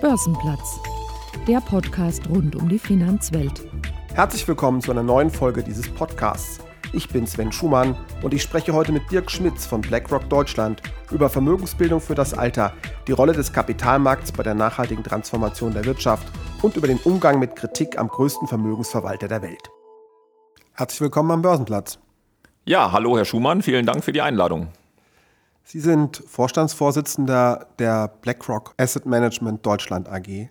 Börsenplatz, der Podcast rund um die Finanzwelt. Herzlich willkommen zu einer neuen Folge dieses Podcasts. Ich bin Sven Schumann und ich spreche heute mit Dirk Schmitz von BlackRock Deutschland über Vermögensbildung für das Alter, die Rolle des Kapitalmarkts bei der nachhaltigen Transformation der Wirtschaft und über den Umgang mit Kritik am größten Vermögensverwalter der Welt. Herzlich willkommen am Börsenplatz. Ja, hallo Herr Schumann, vielen Dank für die Einladung. Sie sind Vorstandsvorsitzender der BlackRock Asset Management Deutschland AG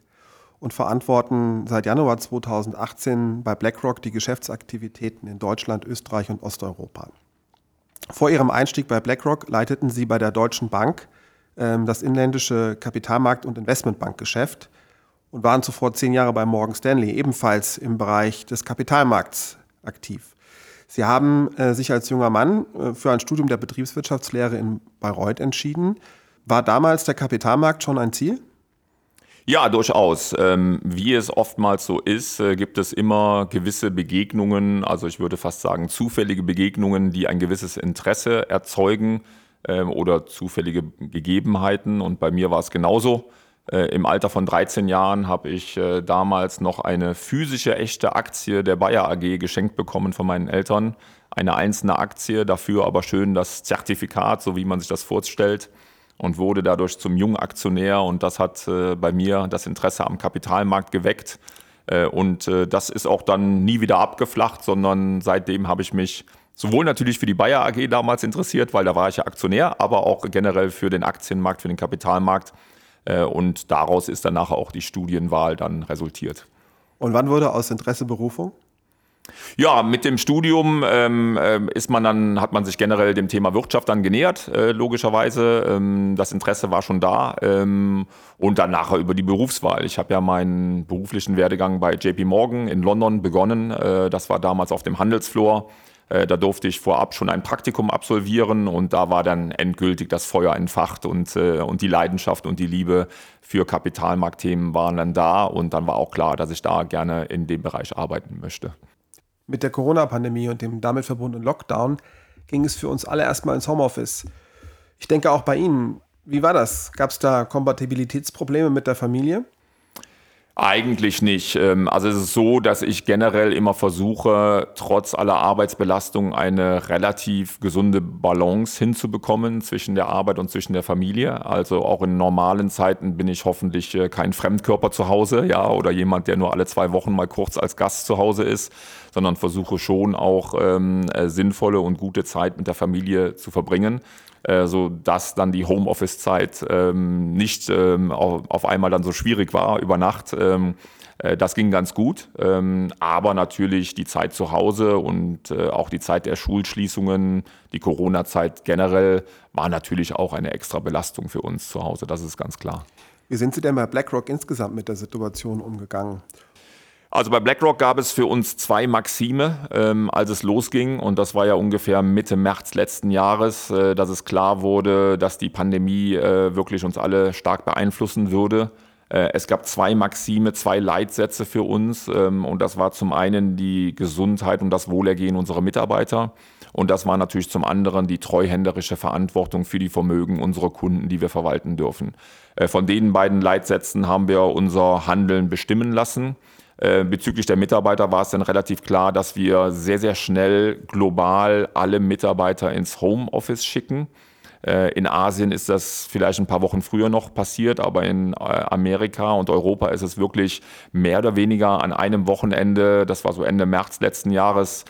und verantworten seit Januar 2018 bei BlackRock die Geschäftsaktivitäten in Deutschland, Österreich und Osteuropa. Vor ihrem Einstieg bei BlackRock leiteten sie bei der Deutschen Bank ähm, das inländische Kapitalmarkt- und Investmentbankgeschäft und waren zuvor zehn Jahre bei Morgan Stanley ebenfalls im Bereich des Kapitalmarkts aktiv. Sie haben äh, sich als junger Mann äh, für ein Studium der Betriebswirtschaftslehre in Bayreuth entschieden. War damals der Kapitalmarkt schon ein Ziel? Ja, durchaus. Ähm, wie es oftmals so ist, äh, gibt es immer gewisse Begegnungen, also ich würde fast sagen zufällige Begegnungen, die ein gewisses Interesse erzeugen ähm, oder zufällige Gegebenheiten. Und bei mir war es genauso. Äh, Im Alter von 13 Jahren habe ich äh, damals noch eine physische, echte Aktie der Bayer AG geschenkt bekommen von meinen Eltern. Eine einzelne Aktie, dafür aber schön das Zertifikat, so wie man sich das vorstellt und wurde dadurch zum Jungaktionär und das hat äh, bei mir das Interesse am Kapitalmarkt geweckt. Und das ist auch dann nie wieder abgeflacht, sondern seitdem habe ich mich sowohl natürlich für die Bayer AG damals interessiert, weil da war ich ja Aktionär, aber auch generell für den Aktienmarkt, für den Kapitalmarkt. Äh, und daraus ist danach auch die Studienwahl dann resultiert. Und wann wurde aus Interesse Berufung? Ja, mit dem Studium ähm, ähm, ist man dann, hat man sich generell dem Thema Wirtschaft dann genähert, äh, logischerweise. Ähm, das Interesse war schon da. Ähm, und dann nachher über die Berufswahl. Ich habe ja meinen beruflichen Werdegang bei JP Morgan in London begonnen. Äh, das war damals auf dem Handelsfloor. Äh, da durfte ich vorab schon ein Praktikum absolvieren und da war dann endgültig das Feuer entfacht und, äh, und die Leidenschaft und die Liebe für Kapitalmarktthemen waren dann da und dann war auch klar, dass ich da gerne in dem Bereich arbeiten möchte mit der Corona-Pandemie und dem damit verbundenen Lockdown ging es für uns alle erstmal ins Homeoffice. Ich denke auch bei Ihnen. Wie war das? Gab es da Kompatibilitätsprobleme mit der Familie? Eigentlich nicht. Ähm, also es ist so, dass ich generell immer versuche, trotz aller Arbeitsbelastung eine relativ gesunde Balance hinzubekommen zwischen der Arbeit und zwischen der Familie. Also auch in normalen Zeiten bin ich hoffentlich äh, kein Fremdkörper zu Hause, ja, oder jemand, der nur alle zwei Wochen mal kurz als Gast zu Hause ist, sondern versuche schon auch ähm, äh, sinnvolle und gute Zeit mit der Familie zu verbringen äh, so dass dann die Homeoffice-Zeit ähm, nicht ähm, auf, einmal dann so schwierig war über Nacht. Ähm, äh, das ging ganz gut, ähm, aber natürlich die Zeit zu Hause und äh, auch die Zeit der Schulschließungen, die Corona-Zeit generell war natürlich auch eine extra Belastung für uns zu Hause. Das ist ganz klar. Wie sind Sie denn bei BlackRock insgesamt mit der Situation umgegangen? Also bei BlackRock gab es für uns zwei Maxime, ähm, als es losging. Und das war ja ungefähr Mitte März letzten Jahres, äh, dass es klar wurde, dass die Pandemie äh, wirklich uns alle stark beeinflussen würde. Äh, es gab zwei Maxime, zwei Leitsätze für uns. Ähm, und das war zum einen die Gesundheit und das Wohlergehen unserer Mitarbeiter. Und das war natürlich zum anderen die treuhänderische Verantwortung für die Vermögen unserer Kunden, die wir verwalten dürfen. Äh, von den beiden Leitsätzen haben wir unser Handeln bestimmen lassen. Äh, bezüglich der Mitarbeiter war es dann relativ klar, dass wir sehr, sehr schnell global alle Mitarbeiter ins Homeoffice schicken. Äh, in Asien ist das vielleicht ein paar Wochen früher noch passiert, aber in äh, Amerika und Europa ist es wirklich mehr oder weniger an einem Wochenende, das war so Ende März letzten Jahres,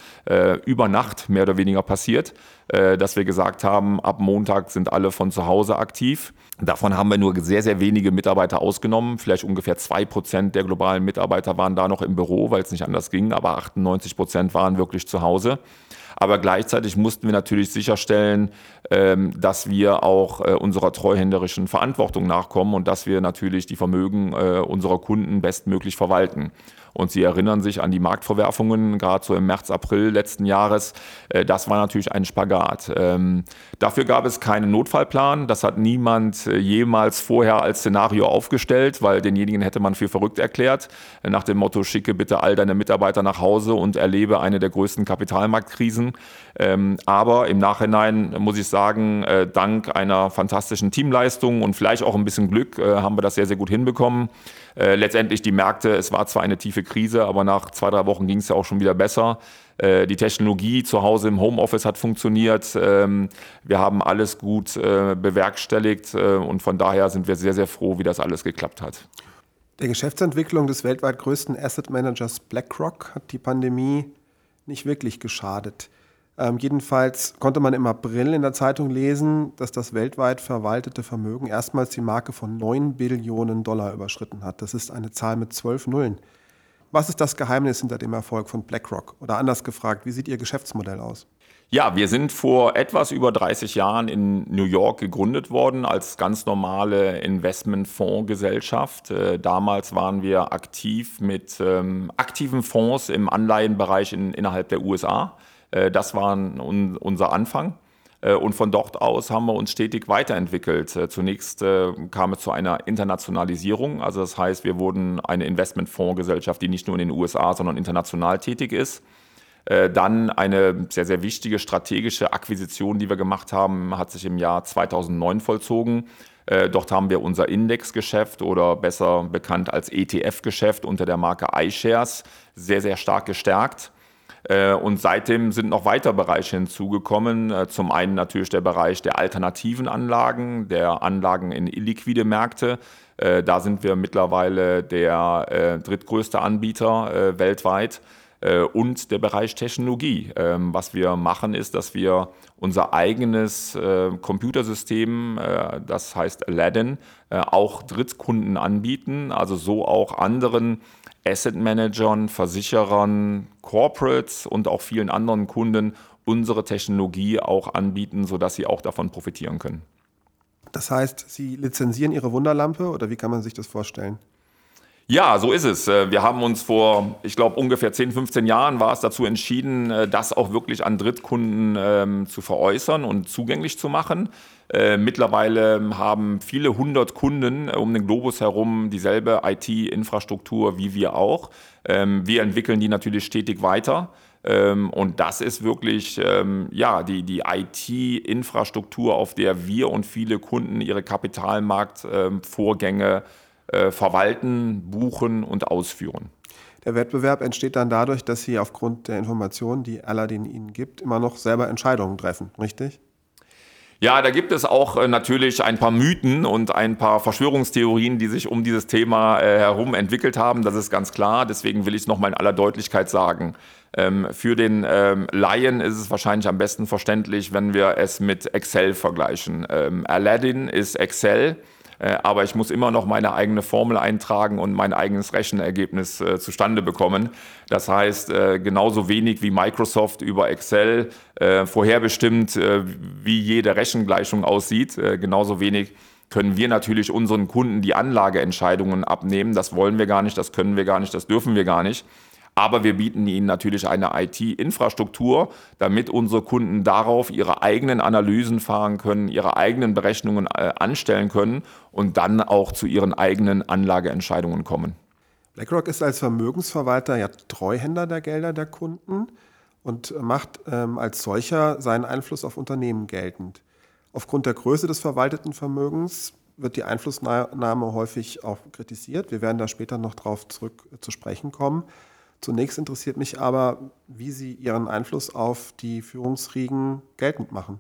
über Nacht mehr oder weniger passiert, dass wir gesagt haben, ab Montag sind alle von zu Hause aktiv. Davon haben wir nur sehr, sehr wenige Mitarbeiter ausgenommen. Vielleicht ungefähr zwei Prozent der globalen Mitarbeiter waren da noch im Büro, weil es nicht anders ging, aber 98 Prozent waren wirklich zu Hause. Aber gleichzeitig mussten wir natürlich sicherstellen, ähm, dass wir auch äh, unserer treuhänderischen Verantwortung nachkommen und dass wir natürlich die Vermögen äh, unserer Kunden bestmöglich verwalten. Und Sie erinnern sich an die Marktverwerfungen, gerade so im März, April letzten Jahres. Äh, das war natürlich ein Spagat. Ähm, dafür gab es keinen Notfallplan. Das hat niemand jemals vorher als Szenario aufgestellt, weil denjenigen hätte man für verrückt erklärt. Nach dem Motto, schicke bitte all deine Mitarbeiter nach Hause und erlebe eine der größten Kapitalmarktkrisen. Ähm, aber im Nachhinein muss ich sagen, äh, dank einer fantastischen Teamleistung und vielleicht auch ein bisschen Glück äh, haben wir das sehr, sehr gut hinbekommen. Äh, letztendlich die Märkte, es war zwar eine tiefe Krise, aber nach zwei, drei Wochen ging es ja auch schon wieder besser. Äh, die Technologie zu Hause im Homeoffice hat funktioniert. Ähm, wir haben alles gut äh, bewerkstelligt und von daher sind wir sehr, sehr froh, wie das alles geklappt hat. Der Geschäftsentwicklung des weltweit größten Asset Managers BlackRock hat die Pandemie nicht wirklich geschadet. Ähm, jedenfalls konnte man im April in der Zeitung lesen, dass das weltweit verwaltete Vermögen erstmals die Marke von 9 Billionen Dollar überschritten hat. Das ist eine Zahl mit zwölf Nullen. Was ist das Geheimnis hinter dem Erfolg von BlackRock? Oder anders gefragt, wie sieht Ihr Geschäftsmodell aus? Ja, wir sind vor etwas über 30 Jahren in New York gegründet worden als ganz normale Investmentfondsgesellschaft. Äh, damals waren wir aktiv mit ähm, aktiven Fonds im Anleihenbereich in, innerhalb der USA. Äh, das war un, unser Anfang. Äh, und von dort aus haben wir uns stetig weiterentwickelt. Äh, zunächst kam es zu einer Internationalisierung. Also das heißt, wir wurden eine Investmentfondsgesellschaft, die nicht nur in den USA, sondern international tätig ist. Dann eine sehr, sehr wichtige strategische Akquisition, die wir gemacht haben, hat sich im Jahr 2009 vollzogen. Dort haben wir unser Indexgeschäft oder besser bekannt als ETF-Geschäft unter der Marke iShares sehr, sehr stark gestärkt. Äh, und seitdem sind noch weitere Bereiche hinzugekommen. Äh, zum einen natürlich der Bereich der alternativen Anlagen, der Anlagen in illiquide Märkte. Äh, da sind wir mittlerweile der drittgrößte Anbieter weltweit. Und der Bereich Technologie. Ähm, was wir machen, ist, dass wir unser eigenes Computersystem, das heißt Aladdin, auch Drittkunden anbieten, also so auch anderen Asset Managern, Versicherern, Corporates und auch vielen anderen Kunden unsere Technologie auch anbieten, sodass sie auch davon profitieren können. Das heißt, Sie lizenzieren Ihre Wunderlampe oder wie kann man sich das vorstellen? Ja, so ist es. Äh, wir haben uns vor, ich glaube, ungefähr 10, 15 Jahren war es dazu entschieden, äh, das auch wirklich an Drittkunden ähm, zu veräußern und zugänglich zu machen. Äh, mittlerweile haben viele hundert Kunden um den Globus herum dieselbe IT-Infrastruktur wie wir auch. Ähm, wir entwickeln die natürlich stetig weiter. Ähm, und das ist wirklich ähm, ja, die, die IT-Infrastruktur, auf der wir und viele Kunden ihre Kapitalmarktvorgänge äh, verwalten, buchen und ausführen. Der Wettbewerb entsteht dann dadurch, dass Sie aufgrund der Informationen, die Aladdin Ihnen gibt, immer noch selber Entscheidungen treffen, richtig? Ja, da gibt es auch äh, natürlich ein paar Mythen und ein paar Verschwörungstheorien, die sich um dieses Thema äh, herum entwickelt haben. Das ist ganz klar. Deswegen will ich es nochmal in aller Deutlichkeit sagen. Ähm, für den ähm, Laien ist es wahrscheinlich am besten verständlich, wenn wir es mit Excel vergleichen. Ähm, Aladdin ist Excel. Äh, aber ich muss immer noch meine eigene Formel eintragen und mein eigenes Rechenergebnis äh, zustande bekommen. Das heißt, äh, genauso wenig wie Microsoft über Excel vorherbestimmt, wie jede Rechengleichung aussieht, genauso wenig können wir natürlich unseren Kunden die Anlageentscheidungen abnehmen. Das wollen wir gar nicht, das können wir gar nicht, das dürfen wir gar nicht. Aber wir bieten ihnen natürlich eine IT-Infrastruktur, damit unsere Kunden darauf ihre eigenen Analysen fahren können, ihre eigenen Berechnungen äh, anstellen können und dann auch zu ihren eigenen Anlageentscheidungen kommen. BlackRock ist als Vermögensverwalter ja Treuhänder der Gelder der Kunden und macht ähm, als solcher seinen Einfluss auf Unternehmen geltend. Aufgrund der Größe des verwalteten Vermögens wird die Einflussnahme häufig auch kritisiert. Wir werden da später noch darauf zurück zu sprechen kommen. Zunächst interessiert mich aber, wie Sie Ihren Einfluss auf die Führungsriegen geltend machen.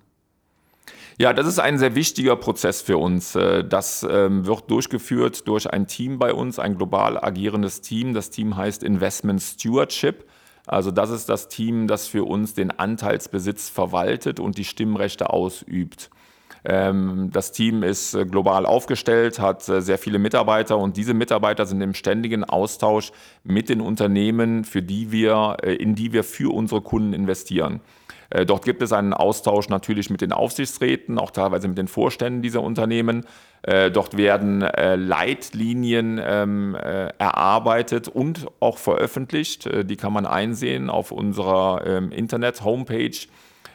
Ja, das ist ein sehr wichtiger Prozess für uns. Äh, das ähm, wird durchgeführt durch ein Team bei uns, ein global agierendes Team. Das Team heißt Investment Stewardship. Also das ist das Team, das für uns den Anteilsbesitz verwaltet und die Stimmrechte ausübt. Ähm, das Team ist äh, global aufgestellt, hat äh, sehr viele Mitarbeiter und diese Mitarbeiter sind im ständigen Austausch mit den Unternehmen, für die wir, äh, in die wir für unsere Kunden investieren. Dort gibt es einen Austausch natürlich mit den Aufsichtsräten, auch teilweise mit den Vorständen dieser Unternehmen. Dort werden Leitlinien ähm, erarbeitet und auch veröffentlicht. Die kann man einsehen auf unserer ähm, Internet-Homepage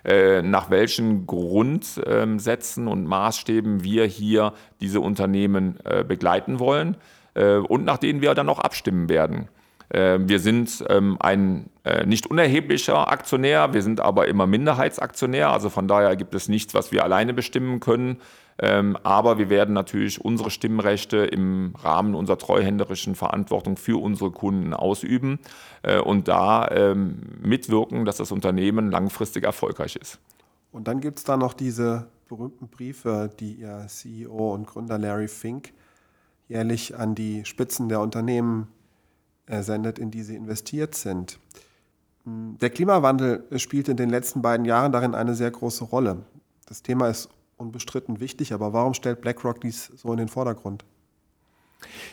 äh, nach welchen Grundsätzen und Maßstäben wir hier diese Unternehmen äh, begleiten wollen äh, und nach denen wir dann auch abstimmen werden. Wir sind ähm, ein nicht unerheblicher Aktionär, wir sind aber immer Minderheitsaktionär, also von daher gibt es nichts, was wir alleine bestimmen können. Ähm, aber wir werden natürlich unsere Stimmrechte im Rahmen unserer treuhänderischen Verantwortung für unsere Kunden ausüben äh, und da ähm, mitwirken, dass das Unternehmen langfristig erfolgreich ist. Und dann gibt es da noch diese berühmten Briefe, die Ihr CEO und Gründer Larry Fink jährlich an die Spitzen der Unternehmen sendet, in die sie investiert sind. Hm, der Klimawandel spielt in den letzten beiden Jahren darin eine sehr große Rolle. Das Thema ist unbestritten wichtig, aber warum stellt BlackRock dies so in den Vordergrund?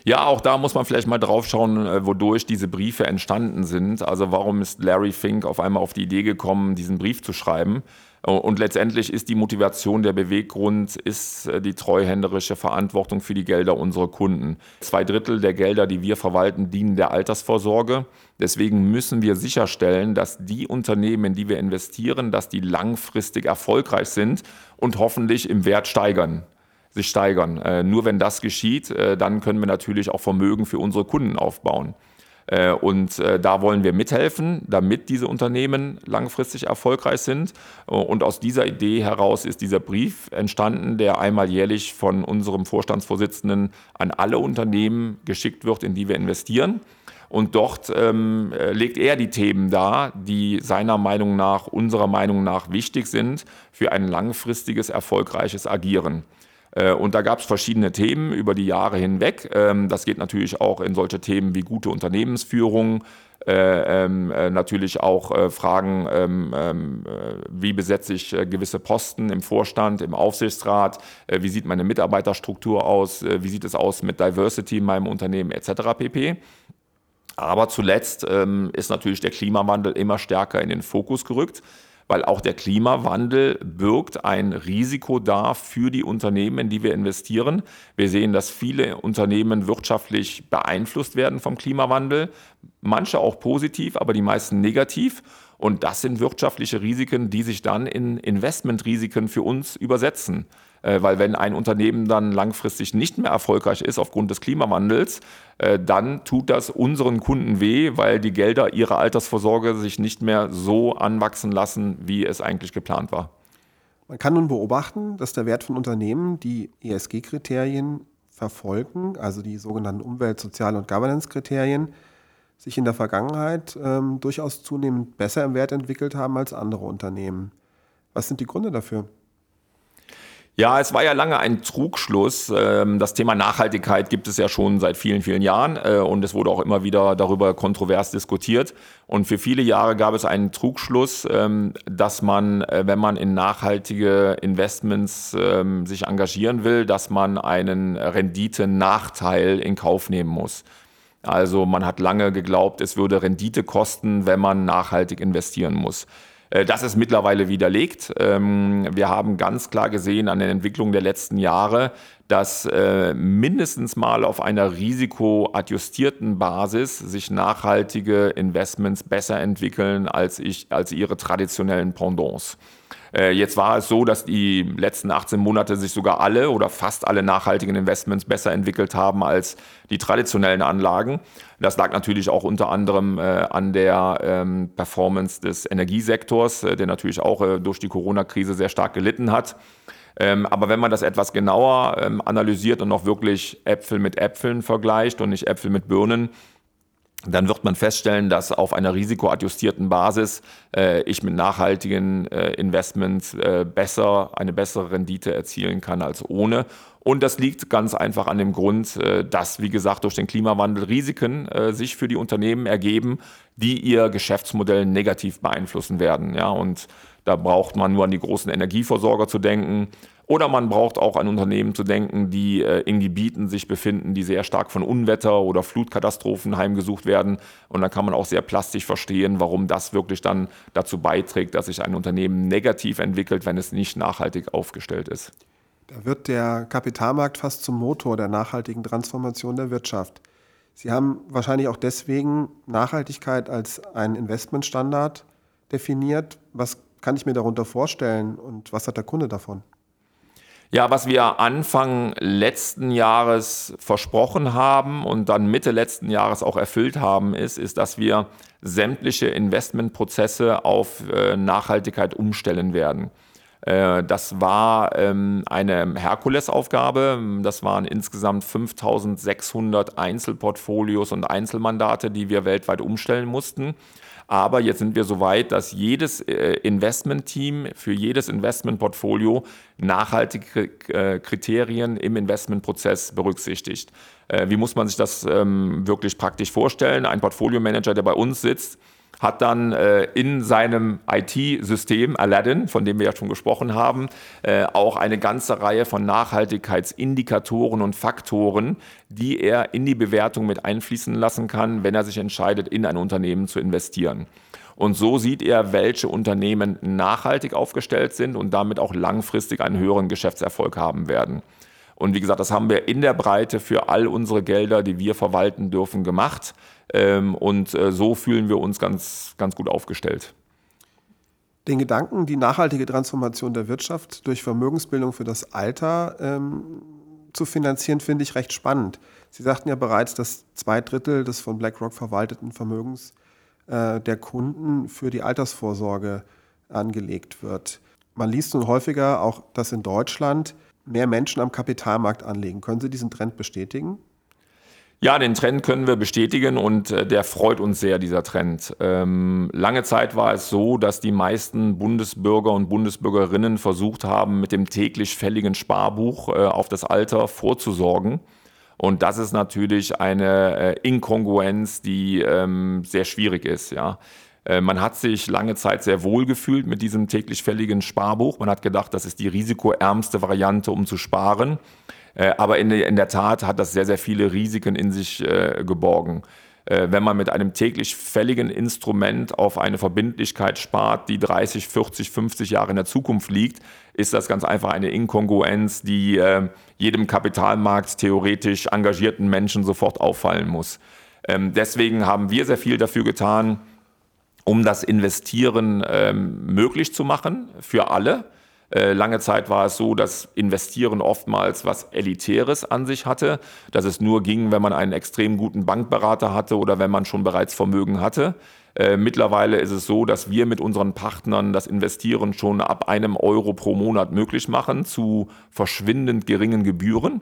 Ja, auch da muss man vielleicht mal drauf schauen, äh, wodurch diese Briefe entstanden sind. Also warum ist Larry Fink auf einmal auf die Idee gekommen, diesen Brief zu schreiben? Und letztendlich ist die Motivation, der Beweggrund, ist äh, die treuhänderische Verantwortung für die Gelder unserer Kunden. Zwei Drittel der Gelder, die wir verwalten, dienen der Altersvorsorge. Deswegen müssen wir sicherstellen, dass die Unternehmen, in die wir investieren, dass die langfristig erfolgreich sind und hoffentlich im Wert steigern sich steigern. Äh, nur wenn das geschieht, äh, dann können wir natürlich auch Vermögen für unsere Kunden aufbauen. Äh, und da wollen wir mithelfen, damit diese Unternehmen langfristig erfolgreich sind. Und aus dieser Idee heraus ist dieser Brief entstanden, der einmal jährlich von unserem Vorstandsvorsitzenden an alle Unternehmen geschickt wird, in die wir investieren. Und dort ähm, legt er die Themen dar, die seiner Meinung nach, unserer Meinung nach wichtig sind für ein langfristiges, erfolgreiches Agieren. Äh, und da gab es verschiedene Themen über die Jahre hinweg. Ähm, das geht natürlich auch in solche Themen wie gute Unternehmensführung, äh, ähm, äh, natürlich auch Fragen, ähm, ähm äh, wie besetze ich gewisse Posten im Vorstand, im Aufsichtsrat, wie sieht meine Mitarbeiterstruktur aus, wie sieht es aus mit Diversity in meinem Unternehmen etc. pp. Aber zuletzt ist natürlich der Klimawandel immer stärker in den Fokus gerückt weil auch der Klimawandel birgt ein Risiko dar für die Unternehmen, in die wir investieren. Wir sehen, dass viele Unternehmen wirtschaftlich beeinflusst werden vom Klimawandel, manche auch positiv, aber die meisten negativ. Und das sind wirtschaftliche Risiken, die sich dann in Investmentrisiken für uns übersetzen. Äh, weil wenn ein Unternehmen dann langfristig nicht mehr erfolgreich ist aufgrund des Klimawandels, äh, dann tut das unseren Kunden weh, weil die Gelder ihrer Altersvorsorge sich nicht mehr so anwachsen lassen, wie es eigentlich geplant war. Man kann nun beobachten, dass der Wert von Unternehmen, die ESG-Kriterien verfolgen, also die sogenannten Umwelt-, Sozial- und Governance-Kriterien, sich in der Vergangenheit ähm, durchaus zunehmend besser im Wert entwickelt haben als andere Unternehmen. Was sind die Gründe dafür? Ja, es war ja lange ein Trugschluss. Ähm, das Thema Nachhaltigkeit gibt es ja schon seit vielen, vielen Jahren äh, und es wurde auch immer wieder darüber kontrovers diskutiert. Und für viele Jahre gab es einen Trugschluss, ähm, dass man, äh, wenn man in nachhaltige Investments ähm, sich engagieren will, dass man einen Renditenachteil in Kauf nehmen muss. Also man hat lange geglaubt, es würde Rendite kosten, wenn man nachhaltig investieren muss. Äh, das ist mittlerweile widerlegt. Ähm, wir haben ganz klar gesehen an den Entwicklungen der letzten Jahre, dass äh, mindestens mal auf einer risikoadjustierten Basis sich nachhaltige Investments besser entwickeln als, ich, als ihre traditionellen Pendants. Äh, jetzt war es so, dass die letzten 18 Monate sich sogar alle oder fast alle nachhaltigen Investments besser entwickelt haben als die traditionellen Anlagen. Das lag natürlich auch unter anderem äh, an der ähm, Performance des Energiesektors, äh, der natürlich auch äh, durch die Corona-Krise sehr stark gelitten hat. Ähm, aber wenn man das etwas genauer ähm, analysiert und noch wirklich Äpfel mit Äpfeln vergleicht und nicht Äpfel mit Birnen, dann wird man feststellen, dass auf einer risikoadjustierten Basis äh, ich mit nachhaltigen äh, Investments äh, besser eine bessere Rendite erzielen kann als ohne. Und das liegt ganz einfach an dem Grund, äh, dass, wie gesagt, durch den Klimawandel Risiken äh, sich für die Unternehmen ergeben, die ihr Geschäftsmodell negativ beeinflussen werden. Ja, und da braucht man nur an die großen Energieversorger zu denken. Oder man braucht auch an Unternehmen zu denken, die äh, in Gebieten sich befinden, die sehr stark von Unwetter oder Flutkatastrophen heimgesucht werden. Und dann kann man auch sehr plastisch verstehen, warum das wirklich dann dazu beiträgt, dass sich ein Unternehmen negativ entwickelt, wenn es nicht nachhaltig aufgestellt ist. Da wird der Kapitalmarkt fast zum Motor der nachhaltigen Transformation der Wirtschaft. Sie haben wahrscheinlich auch deswegen Nachhaltigkeit als einen Investmentstandard definiert. Was kann ich mir darunter vorstellen und was hat der Kunde davon? Ja, was wir Anfang letzten Jahres versprochen haben und dann Mitte letzten Jahres auch erfüllt haben, ist, ist, dass wir sämtliche Investmentprozesse auf äh, Nachhaltigkeit umstellen werden. Äh, das war ähm, eine Herkulesaufgabe. Das waren insgesamt 5600 Einzelportfolios und Einzelmandate, die wir weltweit umstellen mussten. Aber jetzt sind wir so weit, dass jedes äh, Investmentteam für jedes Investmentportfolio nachhaltige äh, Kriterien im Investmentprozess berücksichtigt. Wie muss man sich das ähm, wirklich praktisch vorstellen? Ein Portfolio-Manager, der bei uns sitzt, hat dann äh, in seinem IT-System Aladdin, von dem wir ja schon gesprochen haben, äh, auch eine ganze Reihe von Nachhaltigkeitsindikatoren und Faktoren, die er in die Bewertung mit einfließen lassen kann, wenn er sich entscheidet, in ein Unternehmen zu investieren. Und so sieht er, welche Unternehmen nachhaltig aufgestellt sind und damit auch langfristig einen höheren Geschäftserfolg haben werden. Und wie gesagt, das haben wir in der Breite für all unsere Gelder, die wir verwalten dürfen, gemacht. Ähm, und äh, so fühlen wir uns ganz, ganz gut aufgestellt. Den Gedanken, die nachhaltige Transformation der Wirtschaft durch Vermögensbildung für das Alter ähm, zu finanzieren, finde ich recht spannend. Sie sagten ja bereits, dass zwei Drittel des von BlackRock verwalteten Vermögens äh, der Kunden für die Altersvorsorge angelegt wird. Man liest nun häufiger auch, dass in Deutschland mehr Menschen am Kapitalmarkt anlegen. Können Sie diesen Trend bestätigen? Ja, den Trend können wir bestätigen und äh, der freut uns sehr, dieser Trend. Ähm, lange Zeit war es so, dass die meisten Bundesbürger und Bundesbürgerinnen versucht haben, mit dem täglich fälligen Sparbuch äh, auf das Alter vorzusorgen. Und das ist natürlich eine äh, Inkongruenz, die ähm, sehr schwierig ist. Ja. Äh, man hat sich lange Zeit sehr wohl gefühlt mit diesem täglich fälligen Sparbuch. Man hat gedacht, das ist die risikoärmste Variante, um zu sparen. Äh, aber in, der Tat hat das sehr, sehr viele Risiken in sich äh, geborgen. Wenn man mit einem täglich fälligen Instrument auf eine Verbindlichkeit spart, die 30, 40, 50 Jahre in der Zukunft liegt, ist das ganz einfach eine Inkongruenz, die jedem Kapitalmarkt theoretisch engagierten Menschen sofort auffallen muss. Ähm, deswegen haben wir sehr viel dafür getan, um das Investieren ähm, möglich zu machen für alle äh, lange Zeit war es so, dass Investieren oftmals was Elitäres an sich hatte, dass es nur ging, wenn man einen extrem guten Bankberater hatte oder wenn man schon bereits Vermögen hatte. Äh, mittlerweile ist es so, dass wir mit unseren Partnern das Investieren schon ab einem Euro pro Monat möglich machen zu verschwindend geringen Gebühren.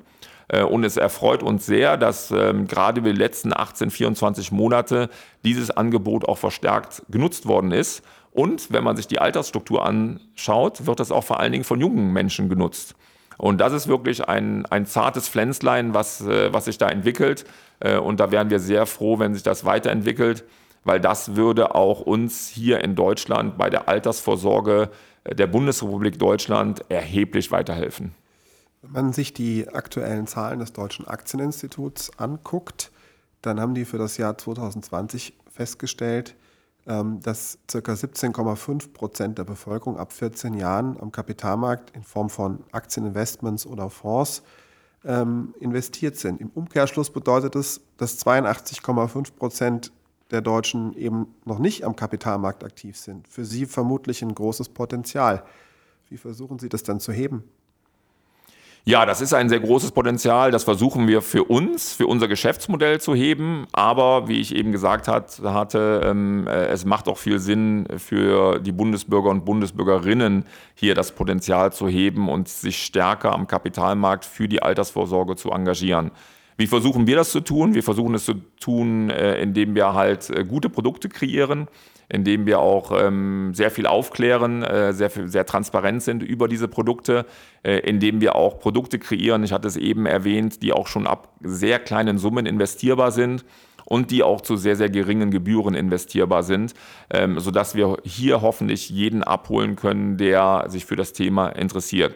Äh, und es erfreut uns sehr, dass ähm, gerade über die letzten 18, 24 Monate dieses Angebot auch verstärkt genutzt worden ist. Und wenn man sich die Altersstruktur anschaut, wird das auch vor allen Dingen von jungen Menschen genutzt. Und das ist wirklich ein, ein zartes Pflänzlein, was, äh, was sich da entwickelt. Äh, und da wären wir sehr froh, wenn sich das weiterentwickelt, weil das würde auch uns hier in Deutschland bei der Altersvorsorge der Bundesrepublik Deutschland erheblich weiterhelfen. Wenn man sich die aktuellen Zahlen des Deutschen Aktieninstituts anguckt, dann haben die für das Jahr 2020 festgestellt, ähm, dass ca. 17,5 Prozent der Bevölkerung ab 14 Jahren am Kapitalmarkt in Form von Aktieninvestments oder Fonds ähm, investiert sind. Im Umkehrschluss bedeutet es, dass 82,5 Prozent der Deutschen eben noch nicht am Kapitalmarkt aktiv sind. Für sie vermutlich ein großes Potenzial. Wie versuchen Sie das dann zu heben? Ja, das ist ein sehr großes Potenzial. Das versuchen wir für uns, für unser Geschäftsmodell zu heben. Aber wie ich eben gesagt hat, hatte, ähm, äh, es macht auch viel Sinn für die Bundesbürger und Bundesbürgerinnen hier das Potenzial zu heben und sich stärker am Kapitalmarkt für die Altersvorsorge zu engagieren. Wie versuchen wir das zu tun? Wir versuchen es zu tun, äh, indem wir halt äh, gute Produkte kreieren indem wir auch ähm, sehr viel aufklären, äh, sehr, sehr transparent sind über diese Produkte, äh, indem wir auch Produkte kreieren, ich hatte es eben erwähnt, die auch schon ab sehr kleinen Summen investierbar sind und die auch zu sehr, sehr geringen Gebühren investierbar sind, ähm, sodass wir hier hoffentlich jeden abholen können, der sich für das Thema interessiert.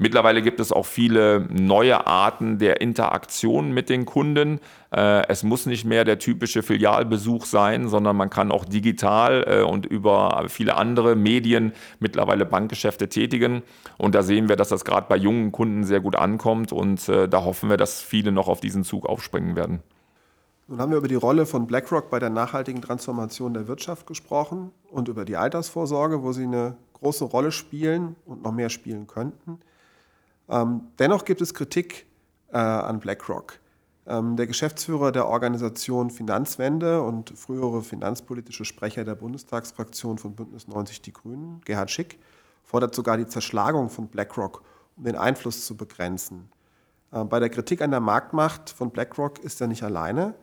Mittlerweile gibt es auch viele neue Arten der Interaktion mit den Kunden. Äh, es muss nicht mehr der typische Filialbesuch sein, sondern man kann auch digital äh, und über viele andere Medien mittlerweile Bankgeschäfte tätigen. Und da sehen wir, dass das gerade bei jungen Kunden sehr gut ankommt und äh, da hoffen wir, dass viele noch auf diesen Zug aufspringen werden. Nun haben wir über die Rolle von BlackRock bei der nachhaltigen Transformation der Wirtschaft gesprochen und über die Altersvorsorge, wo sie eine große Rolle spielen und noch mehr spielen könnten. Ähm, dennoch gibt es Kritik äh, an BlackRock. Ähm, der Geschäftsführer der Organisation Finanzwende und frühere finanzpolitische Sprecher der Bundestagsfraktion von Bündnis 90 Die Grünen, Gerhard Schick, fordert sogar die Zerschlagung von BlackRock, um den Einfluss zu begrenzen. Äh, bei der Kritik an der Marktmacht von BlackRock ist er nicht alleine.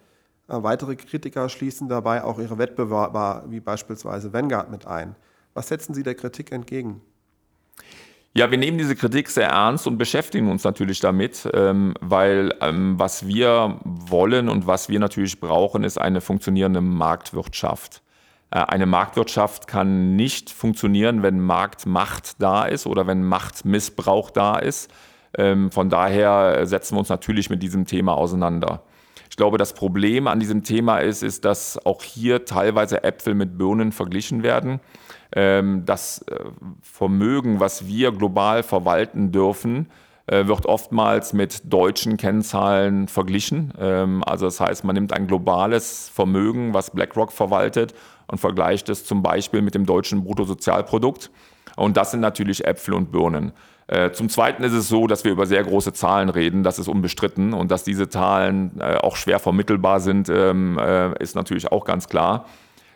Äh, weitere Kritiker schließen dabei auch ihre Wettbewerber wie beispielsweise Vanguard mit ein. Was setzen Sie der Kritik entgegen? Ja, wir nehmen diese Kritik sehr ernst und beschäftigen uns natürlich damit, ähm, weil ähm, was wir wollen und was wir natürlich brauchen, ist eine funktionierende Marktwirtschaft. Äh, eine Marktwirtschaft kann nicht funktionieren, wenn Marktmacht da ist oder wenn Machtmissbrauch da ist. Ähm, von daher setzen wir uns natürlich mit diesem Thema auseinander. Ich glaube, das Problem an diesem Thema ist, ist, dass auch hier teilweise Äpfel mit Birnen verglichen werden. Ähm, das äh, Vermögen, was wir global verwalten dürfen, äh, wird oftmals mit deutschen Kennzahlen verglichen. Ähm, also das heißt, man nimmt ein globales Vermögen, was BlackRock verwaltet, und vergleicht es zum Beispiel mit dem deutschen Bruttosozialprodukt. Und das sind natürlich Äpfel und Birnen. Äh, zum Zweiten ist es so, dass wir über sehr große Zahlen reden, das ist unbestritten und dass diese Zahlen auch schwer vermittelbar sind, ähm, ist natürlich auch ganz klar.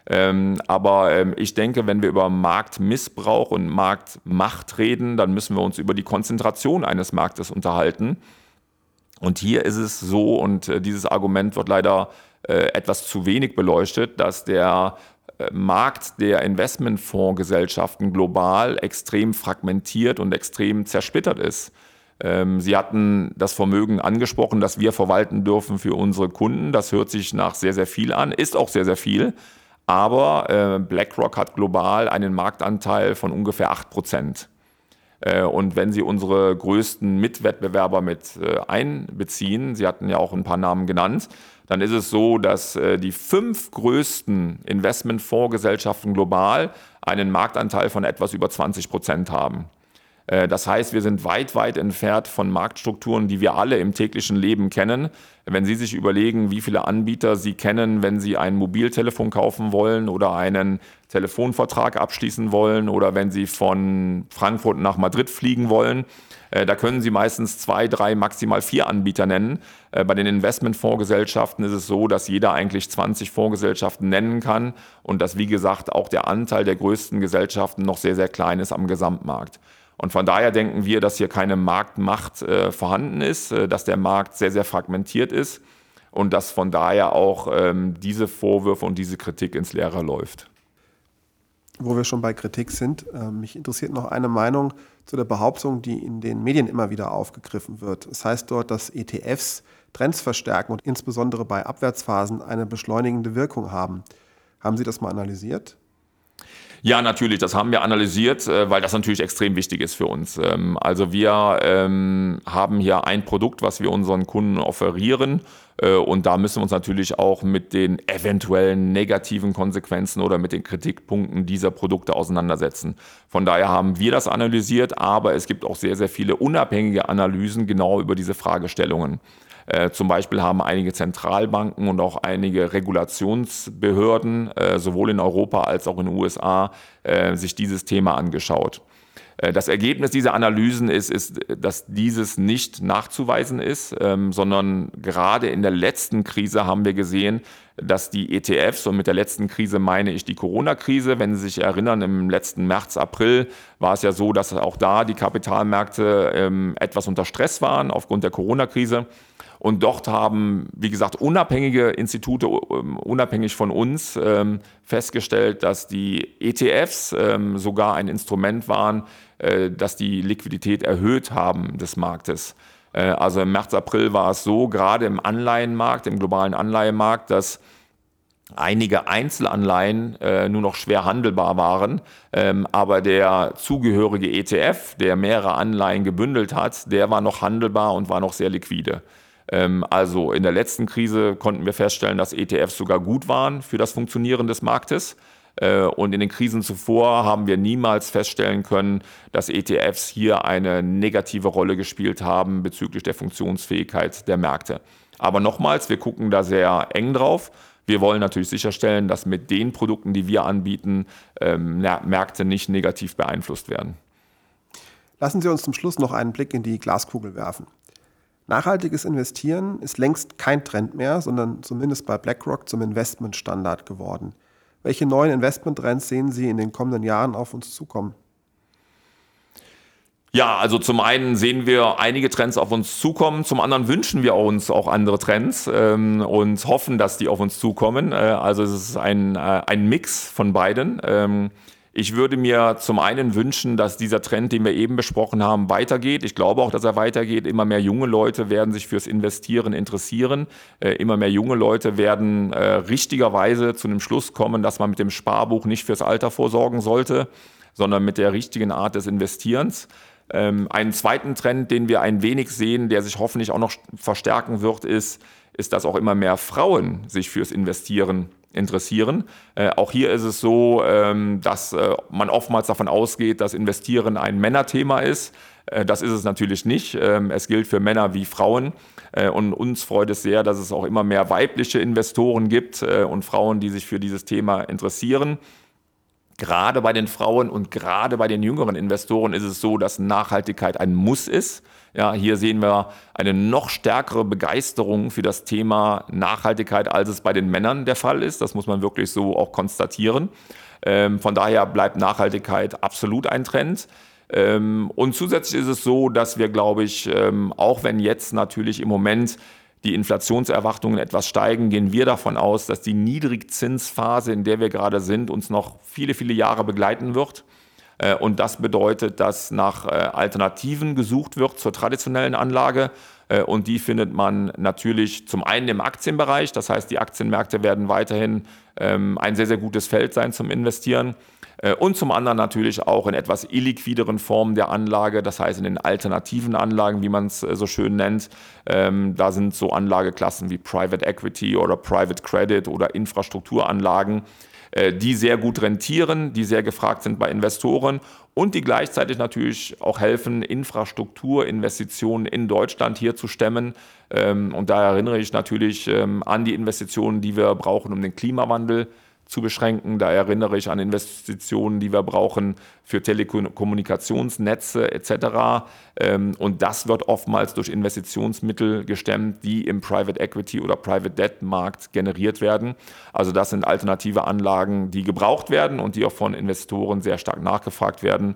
Ähm, aber ähm, ich denke, wenn wir über Marktmissbrauch und Marktmacht reden, dann müssen wir uns über die Konzentration eines Marktes unterhalten. Und hier ist es so, und äh, dieses Argument wird leider äh, etwas zu wenig beleuchtet, dass der äh, Markt der Investmentfondsgesellschaften global extrem fragmentiert und extrem zersplittert ist. Ähm, Sie hatten das Vermögen angesprochen, das wir verwalten dürfen für unsere Kunden. Das hört sich nach sehr, sehr viel an, ist auch sehr, sehr viel. Aber äh, BlackRock hat global einen Marktanteil von ungefähr 8 Prozent. Äh, und wenn Sie unsere größten Mitwettbewerber mit äh, einbeziehen, Sie hatten ja auch ein paar Namen genannt, dann ist es so, dass äh, die fünf größten Investmentfondsgesellschaften global einen Marktanteil von etwas über 20 Prozent haben. Äh, das heißt, wir sind weit, weit entfernt von Marktstrukturen, die wir alle im täglichen Leben kennen. Wenn Sie sich überlegen, wie viele Anbieter Sie kennen, wenn Sie ein Mobiltelefon kaufen wollen oder einen Telefonvertrag abschließen wollen oder wenn Sie von Frankfurt nach Madrid fliegen wollen, äh, da können Sie meistens zwei, drei, maximal vier Anbieter nennen. Äh, bei den Investmentfondsgesellschaften ist es so, dass jeder eigentlich 20 Fondsgesellschaften nennen kann und dass, wie gesagt, auch der Anteil der größten Gesellschaften noch sehr, sehr klein ist am Gesamtmarkt. Und von daher denken wir, dass hier keine Marktmacht äh, vorhanden ist, äh, dass der Markt sehr, sehr fragmentiert ist und dass von daher auch ähm, diese Vorwürfe und diese Kritik ins Leere läuft. Wo wir schon bei Kritik sind, äh, mich interessiert noch eine Meinung zu der Behauptung, die in den Medien immer wieder aufgegriffen wird. Es das heißt dort, dass ETFs Trends verstärken und insbesondere bei Abwärtsphasen eine beschleunigende Wirkung haben. Haben Sie das mal analysiert? Ja, natürlich, das haben wir analysiert, äh, weil das natürlich extrem wichtig ist für uns. Ähm, also wir ähm, haben hier ein Produkt, was wir unseren Kunden offerieren äh, und da müssen wir uns natürlich auch mit den eventuellen negativen Konsequenzen oder mit den Kritikpunkten dieser Produkte auseinandersetzen. Von daher haben wir das analysiert, aber es gibt auch sehr, sehr viele unabhängige Analysen genau über diese Fragestellungen. Äh, zum Beispiel haben einige Zentralbanken und auch einige Regulationsbehörden, äh, sowohl in Europa als auch in den USA, äh, sich dieses Thema angeschaut. Äh, das Ergebnis dieser Analysen ist, ist, dass dieses nicht nachzuweisen ist, ähm, sondern gerade in der letzten Krise haben wir gesehen, dass die ETFs, und mit der letzten Krise meine ich die Corona-Krise, wenn Sie sich erinnern, im letzten März, April war es ja so, dass auch da die Kapitalmärkte ähm, etwas unter Stress waren aufgrund der Corona-Krise. Und dort haben, wie gesagt, unabhängige Institute, ähm, unabhängig von uns, ähm, festgestellt, dass die ETFs ähm, sogar ein Instrument waren, äh, das die Liquidität erhöht haben des Marktes. Äh, also im März, April war es so, gerade im Anleihenmarkt, im globalen Anleihenmarkt, dass einige Einzelanleihen äh, nur noch schwer handelbar waren, ähm, aber der zugehörige ETF, der mehrere Anleihen gebündelt hat, der war noch handelbar und war noch sehr liquide. Ähm, also in der letzten Krise konnten wir feststellen, dass ETFs sogar gut waren für das Funktionieren des Marktes. Äh, und in den Krisen zuvor haben wir niemals feststellen können, dass ETFs hier eine negative Rolle gespielt haben bezüglich der Funktionsfähigkeit der Märkte. Aber nochmals, wir gucken da sehr eng drauf. Wir wollen natürlich sicherstellen, dass mit den Produkten, die wir anbieten, ähm, Märkte nicht negativ beeinflusst werden. Lassen Sie uns zum Schluss noch einen Blick in die Glaskugel werfen. Nachhaltiges Investieren ist längst kein Trend mehr, sondern zumindest bei BlackRock zum Investmentstandard geworden. Welche neuen Investmenttrends sehen Sie in den kommenden Jahren auf uns zukommen? Ja, also zum einen sehen wir einige Trends auf uns zukommen, zum anderen wünschen wir uns auch andere Trends ähm, und hoffen, dass die auf uns zukommen. Äh, also es ist ein, äh, ein Mix von beiden. Ähm, ich würde mir zum einen wünschen, dass dieser Trend, den wir eben besprochen haben, weitergeht. Ich glaube auch, dass er weitergeht. Immer mehr junge Leute werden sich fürs Investieren interessieren. Äh, immer mehr junge Leute werden äh, richtigerweise zu einem Schluss kommen, dass man mit dem Sparbuch nicht fürs Alter vorsorgen sollte, sondern mit der richtigen Art des Investierens. Ähm, einen zweiten Trend, den wir ein wenig sehen, der sich hoffentlich auch noch verstärken wird, ist, ist, dass auch immer mehr Frauen sich fürs Investieren interessieren. Äh, auch hier ist es so, ähm, dass äh, man oftmals davon ausgeht, dass Investieren ein Männerthema ist. Äh, das ist es natürlich nicht. Ähm, es gilt für Männer wie Frauen. Äh, und uns freut es sehr, dass es auch immer mehr weibliche Investoren gibt äh, und Frauen, die sich für dieses Thema interessieren. Gerade bei den Frauen und gerade bei den jüngeren Investoren ist es so, dass Nachhaltigkeit ein Muss ist. Ja, hier sehen wir eine noch stärkere Begeisterung für das Thema Nachhaltigkeit, als es bei den Männern der Fall ist. Das muss man wirklich so auch konstatieren. Ähm, von daher bleibt Nachhaltigkeit absolut ein Trend. Ähm, und zusätzlich ist es so, dass wir, glaube ich, ähm, auch wenn jetzt natürlich im Moment die Inflationserwartungen etwas steigen, gehen wir davon aus, dass die Niedrigzinsphase, in der wir gerade sind, uns noch viele, viele Jahre begleiten wird. Äh, und das bedeutet, dass nach äh, Alternativen gesucht wird zur traditionellen Anlage. Äh, und die findet man natürlich zum einen im Aktienbereich. Das heißt, die Aktienmärkte werden weiterhin ähm, ein sehr, sehr gutes Feld sein zum Investieren. Und zum anderen natürlich auch in etwas illiquideren Formen der Anlage, das heißt in den alternativen Anlagen, wie man es so schön nennt. Ähm, da sind so Anlageklassen wie Private Equity oder Private Credit oder Infrastrukturanlagen, die sehr gut rentieren, die sehr gefragt sind bei Investoren und die gleichzeitig natürlich auch helfen, Infrastrukturinvestitionen in Deutschland hier zu stemmen. Ähm, und da erinnere ich natürlich ähm, an die Investitionen, die wir brauchen, um den Klimawandel zu beschränken. Da erinnere ich an Investitionen, die wir brauchen für Telekommunikationsnetze etc. Ähm, und das wird oftmals durch Investitionsmittel gestemmt, die im Private Equity oder Private Debt Markt generiert werden. Also das sind alternative Anlagen, die gebraucht werden und die auch von Investoren sehr stark nachgefragt werden.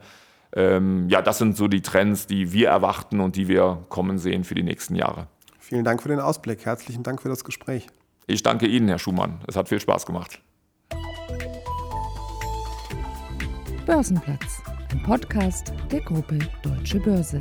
Ähm, ja, das sind so die Trends, die wir erwarten und die wir kommen sehen für die nächsten Jahre. Vielen Dank für den Ausblick. Herzlichen Dank für das Gespräch. Ich danke Ihnen, Herr Schumann. Es hat viel Spaß gemacht. Börsenplatz, ein Podcast der Gruppe Deutsche Börse.